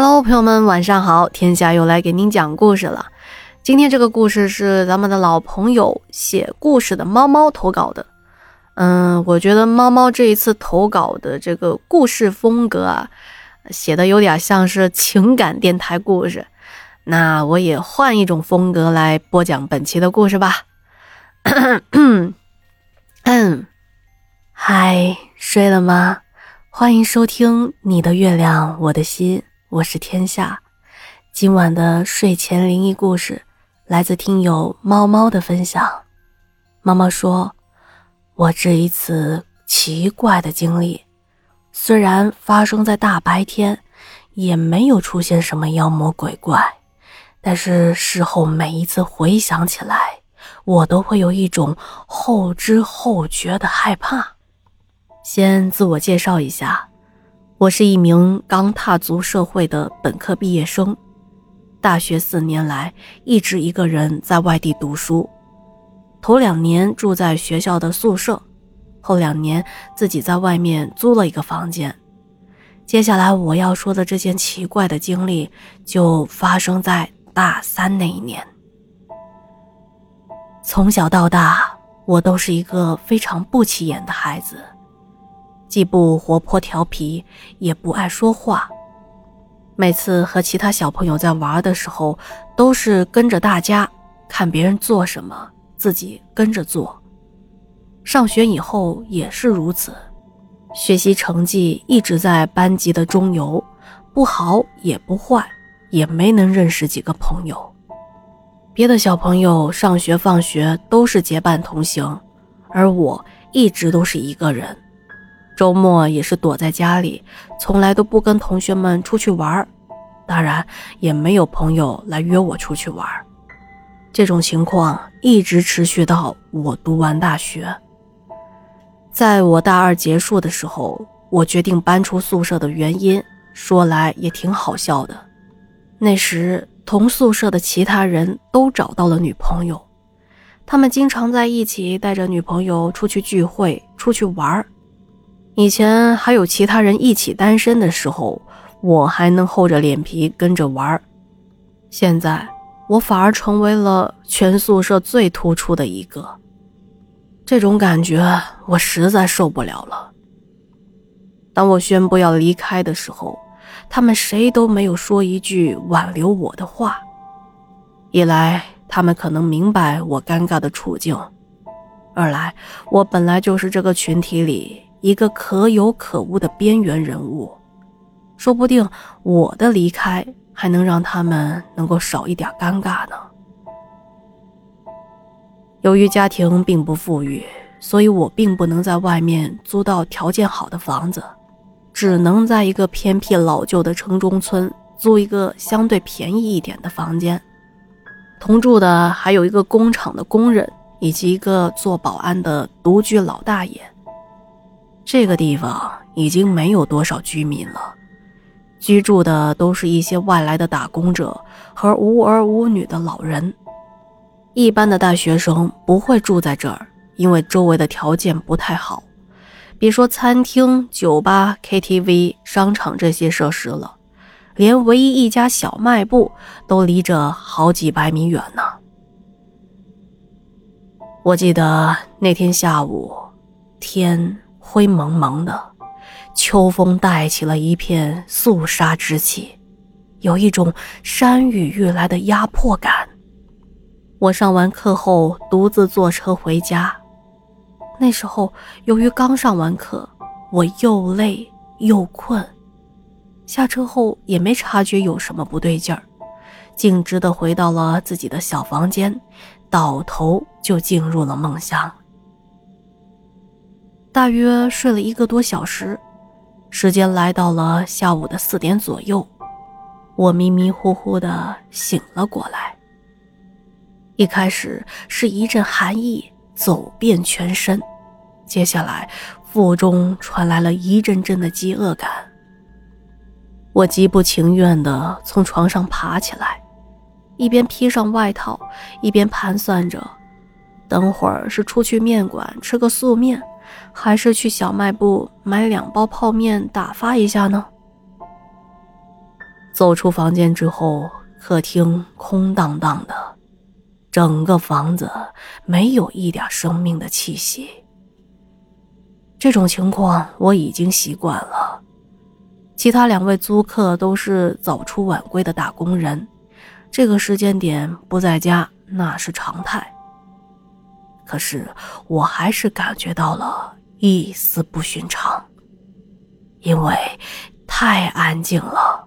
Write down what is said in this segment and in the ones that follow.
Hello，朋友们，晚上好！天下又来给您讲故事了。今天这个故事是咱们的老朋友写故事的猫猫投稿的。嗯，我觉得猫猫这一次投稿的这个故事风格啊，写的有点像是情感电台故事。那我也换一种风格来播讲本期的故事吧。嗯，嗨，睡了吗？欢迎收听你的月亮我的心，我是天下。今晚的睡前灵异故事来自听友猫猫的分享。猫猫说：“我这一次奇怪的经历，虽然发生在大白天，也没有出现什么妖魔鬼怪，但是事后每一次回想起来，我都会有一种后知后觉的害怕。”先自我介绍一下，我是一名刚踏足社会的本科毕业生，大学四年来一直一个人在外地读书，头两年住在学校的宿舍，后两年自己在外面租了一个房间。接下来我要说的这件奇怪的经历，就发生在大三那一年。从小到大，我都是一个非常不起眼的孩子。既不活泼调皮，也不爱说话。每次和其他小朋友在玩的时候，都是跟着大家看别人做什么，自己跟着做。上学以后也是如此，学习成绩一直在班级的中游，不好也不坏，也没能认识几个朋友。别的小朋友上学放学都是结伴同行，而我一直都是一个人。周末也是躲在家里，从来都不跟同学们出去玩当然也没有朋友来约我出去玩这种情况一直持续到我读完大学。在我大二结束的时候，我决定搬出宿舍的原因，说来也挺好笑的。那时同宿舍的其他人都找到了女朋友，他们经常在一起带着女朋友出去聚会、出去玩以前还有其他人一起单身的时候，我还能厚着脸皮跟着玩现在我反而成为了全宿舍最突出的一个，这种感觉我实在受不了了。当我宣布要离开的时候，他们谁都没有说一句挽留我的话。一来，他们可能明白我尴尬的处境；二来，我本来就是这个群体里。一个可有可无的边缘人物，说不定我的离开还能让他们能够少一点尴尬呢。由于家庭并不富裕，所以我并不能在外面租到条件好的房子，只能在一个偏僻老旧的城中村租一个相对便宜一点的房间。同住的还有一个工厂的工人以及一个做保安的独居老大爷。这个地方已经没有多少居民了，居住的都是一些外来的打工者和无儿无女的老人。一般的大学生不会住在这儿，因为周围的条件不太好，别说餐厅、酒吧、KTV、商场这些设施了，连唯一一家小卖部都离着好几百米远呢。我记得那天下午，天。灰蒙蒙的，秋风带起了一片肃杀之气，有一种山雨欲来的压迫感。我上完课后独自坐车回家，那时候由于刚上完课，我又累又困，下车后也没察觉有什么不对劲儿，径直的回到了自己的小房间，倒头就进入了梦乡。大约睡了一个多小时，时间来到了下午的四点左右，我迷迷糊糊的醒了过来。一开始是一阵寒意走遍全身，接下来腹中传来了一阵阵的饥饿感。我极不情愿地从床上爬起来，一边披上外套，一边盘算着，等会儿是出去面馆吃个素面。还是去小卖部买两包泡面打发一下呢。走出房间之后，客厅空荡荡的，整个房子没有一点生命的气息。这种情况我已经习惯了。其他两位租客都是早出晚归的打工人，这个时间点不在家那是常态。可是我还是感觉到了一丝不寻常，因为太安静了。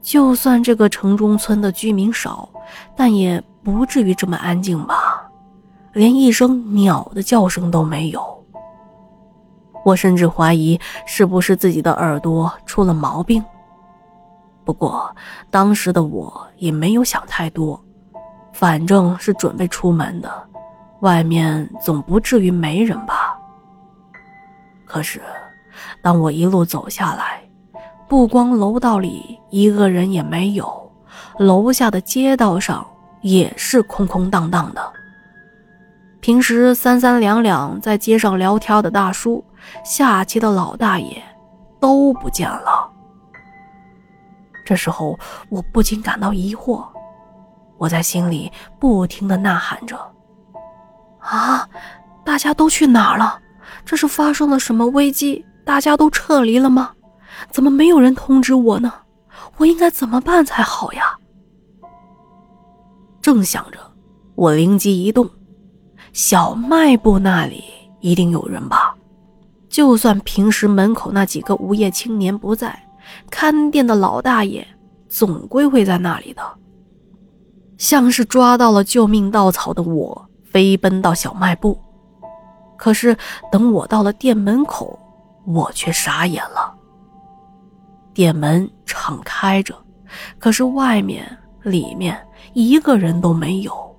就算这个城中村的居民少，但也不至于这么安静吧？连一声鸟的叫声都没有。我甚至怀疑是不是自己的耳朵出了毛病。不过当时的我也没有想太多，反正是准备出门的，外面总不至于没人吧。可是，当我一路走下来，不光楼道里一个人也没有，楼下的街道上也是空空荡荡的。平时三三两两在街上聊天的大叔。下棋的老大爷都不见了。这时候，我不禁感到疑惑，我在心里不停的呐喊着：“啊，大家都去哪儿了？这是发生了什么危机？大家都撤离了吗？怎么没有人通知我呢？我应该怎么办才好呀？”正想着，我灵机一动，小卖部那里一定有人吧。就算平时门口那几个无业青年不在，看店的老大爷总归会在那里的。像是抓到了救命稻草的我，飞奔到小卖部。可是等我到了店门口，我却傻眼了。店门敞开着，可是外面、里面一个人都没有。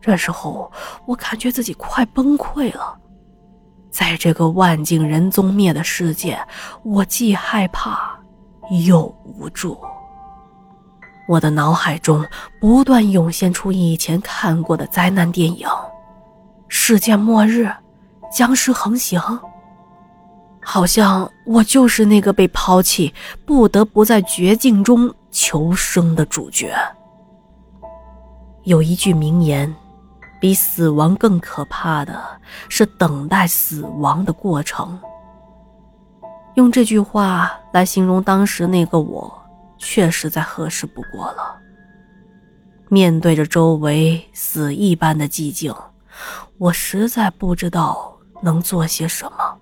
这时候，我感觉自己快崩溃了。在这个万境人踪灭的世界，我既害怕又无助。我的脑海中不断涌现出以前看过的灾难电影：世界末日、僵尸横行。好像我就是那个被抛弃、不得不在绝境中求生的主角。有一句名言。比死亡更可怕的是等待死亡的过程。用这句话来形容当时那个我，确实再合适不过了。面对着周围死一般的寂静，我实在不知道能做些什么。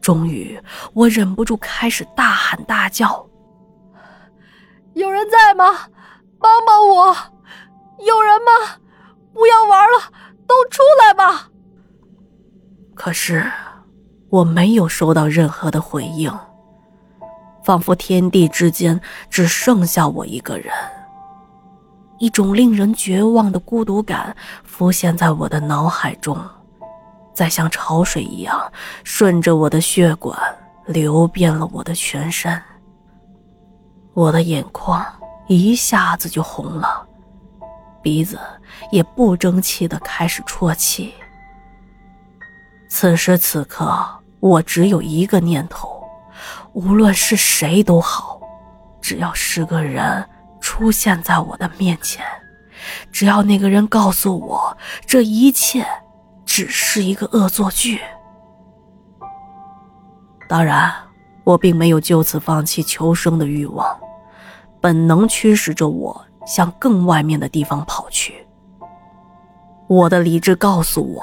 终于，我忍不住开始大喊大叫：“有人在吗？帮帮我！”有人吗？不要玩了，都出来吧！可是我没有收到任何的回应，仿佛天地之间只剩下我一个人。一种令人绝望的孤独感浮现在我的脑海中，在像潮水一样顺着我的血管流遍了我的全身。我的眼眶一下子就红了。鼻子也不争气的开始啜泣。此时此刻，我只有一个念头：无论是谁都好，只要是个人出现在我的面前，只要那个人告诉我这一切只是一个恶作剧。当然，我并没有就此放弃求生的欲望，本能驱使着我。向更外面的地方跑去。我的理智告诉我，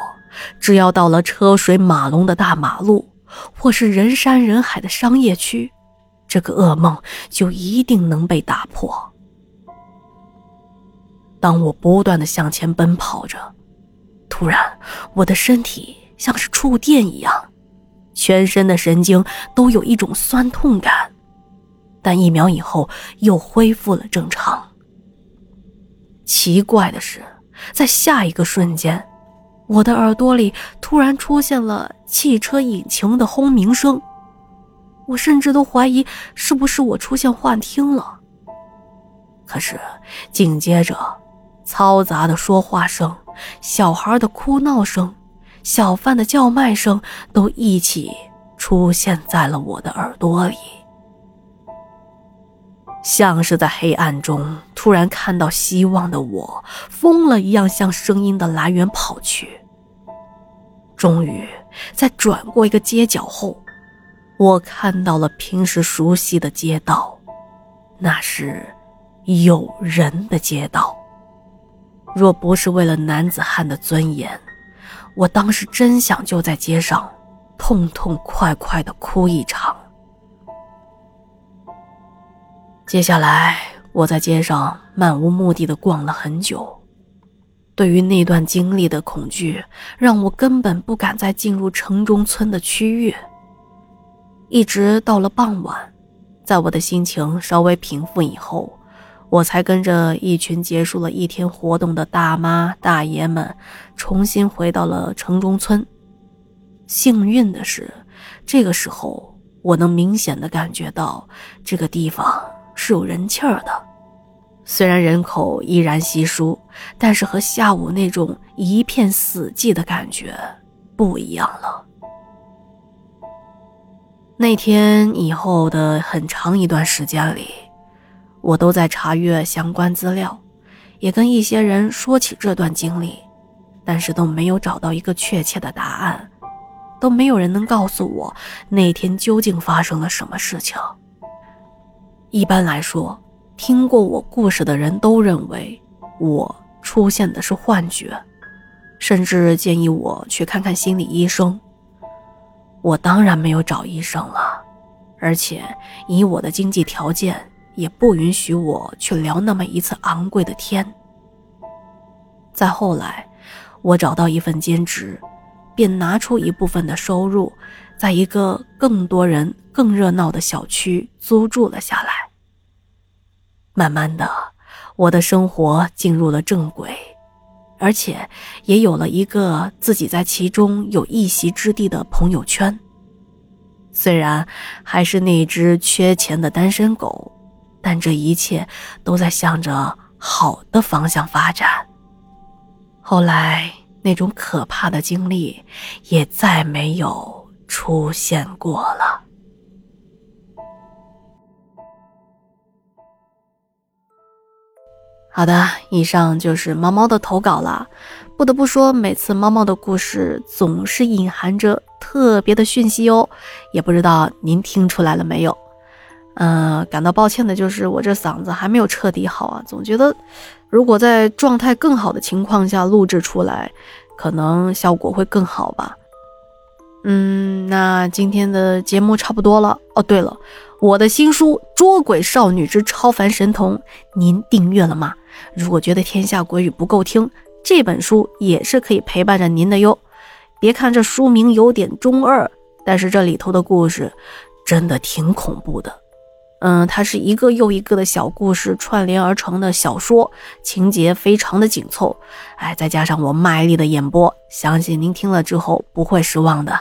只要到了车水马龙的大马路，或是人山人海的商业区，这个噩梦就一定能被打破。当我不断的向前奔跑着，突然，我的身体像是触电一样，全身的神经都有一种酸痛感，但一秒以后又恢复了正常。奇怪的是，在下一个瞬间，我的耳朵里突然出现了汽车引擎的轰鸣声，我甚至都怀疑是不是我出现幻听了。可是紧接着，嘈杂的说话声、小孩的哭闹声、小贩的叫卖声都一起出现在了我的耳朵里。像是在黑暗中突然看到希望的我，疯了一样向声音的来源跑去。终于，在转过一个街角后，我看到了平时熟悉的街道，那是有人的街道。若不是为了男子汉的尊严，我当时真想就在街上痛痛快快的哭一场。接下来，我在街上漫无目的的逛了很久。对于那段经历的恐惧，让我根本不敢再进入城中村的区域。一直到了傍晚，在我的心情稍微平复以后，我才跟着一群结束了一天活动的大妈大爷们，重新回到了城中村。幸运的是，这个时候我能明显的感觉到这个地方。是有人气儿的，虽然人口依然稀疏，但是和下午那种一片死寂的感觉不一样了。那天以后的很长一段时间里，我都在查阅相关资料，也跟一些人说起这段经历，但是都没有找到一个确切的答案，都没有人能告诉我那天究竟发生了什么事情。一般来说，听过我故事的人都认为我出现的是幻觉，甚至建议我去看看心理医生。我当然没有找医生了，而且以我的经济条件，也不允许我去聊那么一次昂贵的天。再后来，我找到一份兼职，便拿出一部分的收入，在一个更多人。更热闹的小区租住了下来。慢慢的，我的生活进入了正轨，而且也有了一个自己在其中有一席之地的朋友圈。虽然还是那只缺钱的单身狗，但这一切都在向着好的方向发展。后来，那种可怕的经历也再没有出现过了。好的，以上就是猫猫的投稿了。不得不说，每次猫猫的故事总是隐含着特别的讯息哦，也不知道您听出来了没有？嗯，感到抱歉的就是我这嗓子还没有彻底好啊，总觉得如果在状态更好的情况下录制出来，可能效果会更好吧。嗯，那今天的节目差不多了哦。对了，我的新书《捉鬼少女之超凡神童》，您订阅了吗？如果觉得天下鬼语不够听，这本书也是可以陪伴着您的哟。别看这书名有点中二，但是这里头的故事真的挺恐怖的。嗯，它是一个又一个的小故事串联而成的小说，情节非常的紧凑。哎，再加上我卖力的演播，相信您听了之后不会失望的。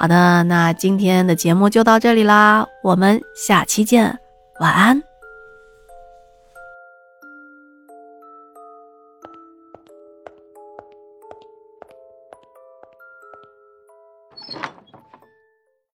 好的，那今天的节目就到这里啦，我们下期见，晚安。